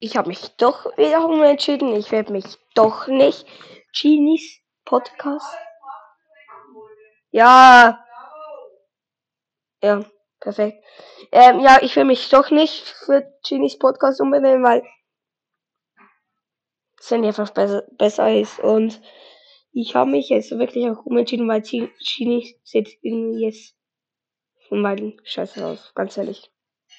Ich habe mich doch wiederum entschieden. Ich werde mich doch nicht Genies Podcast. Ja. Ja, perfekt. Ähm, ja, ich will mich doch nicht für Genies Podcast umbenennen, weil Sandy einfach besser, besser ist. Und ich habe mich jetzt wirklich auch umentschieden, weil Genie sieht irgendwie jetzt von beiden scheiße aus, ganz ehrlich.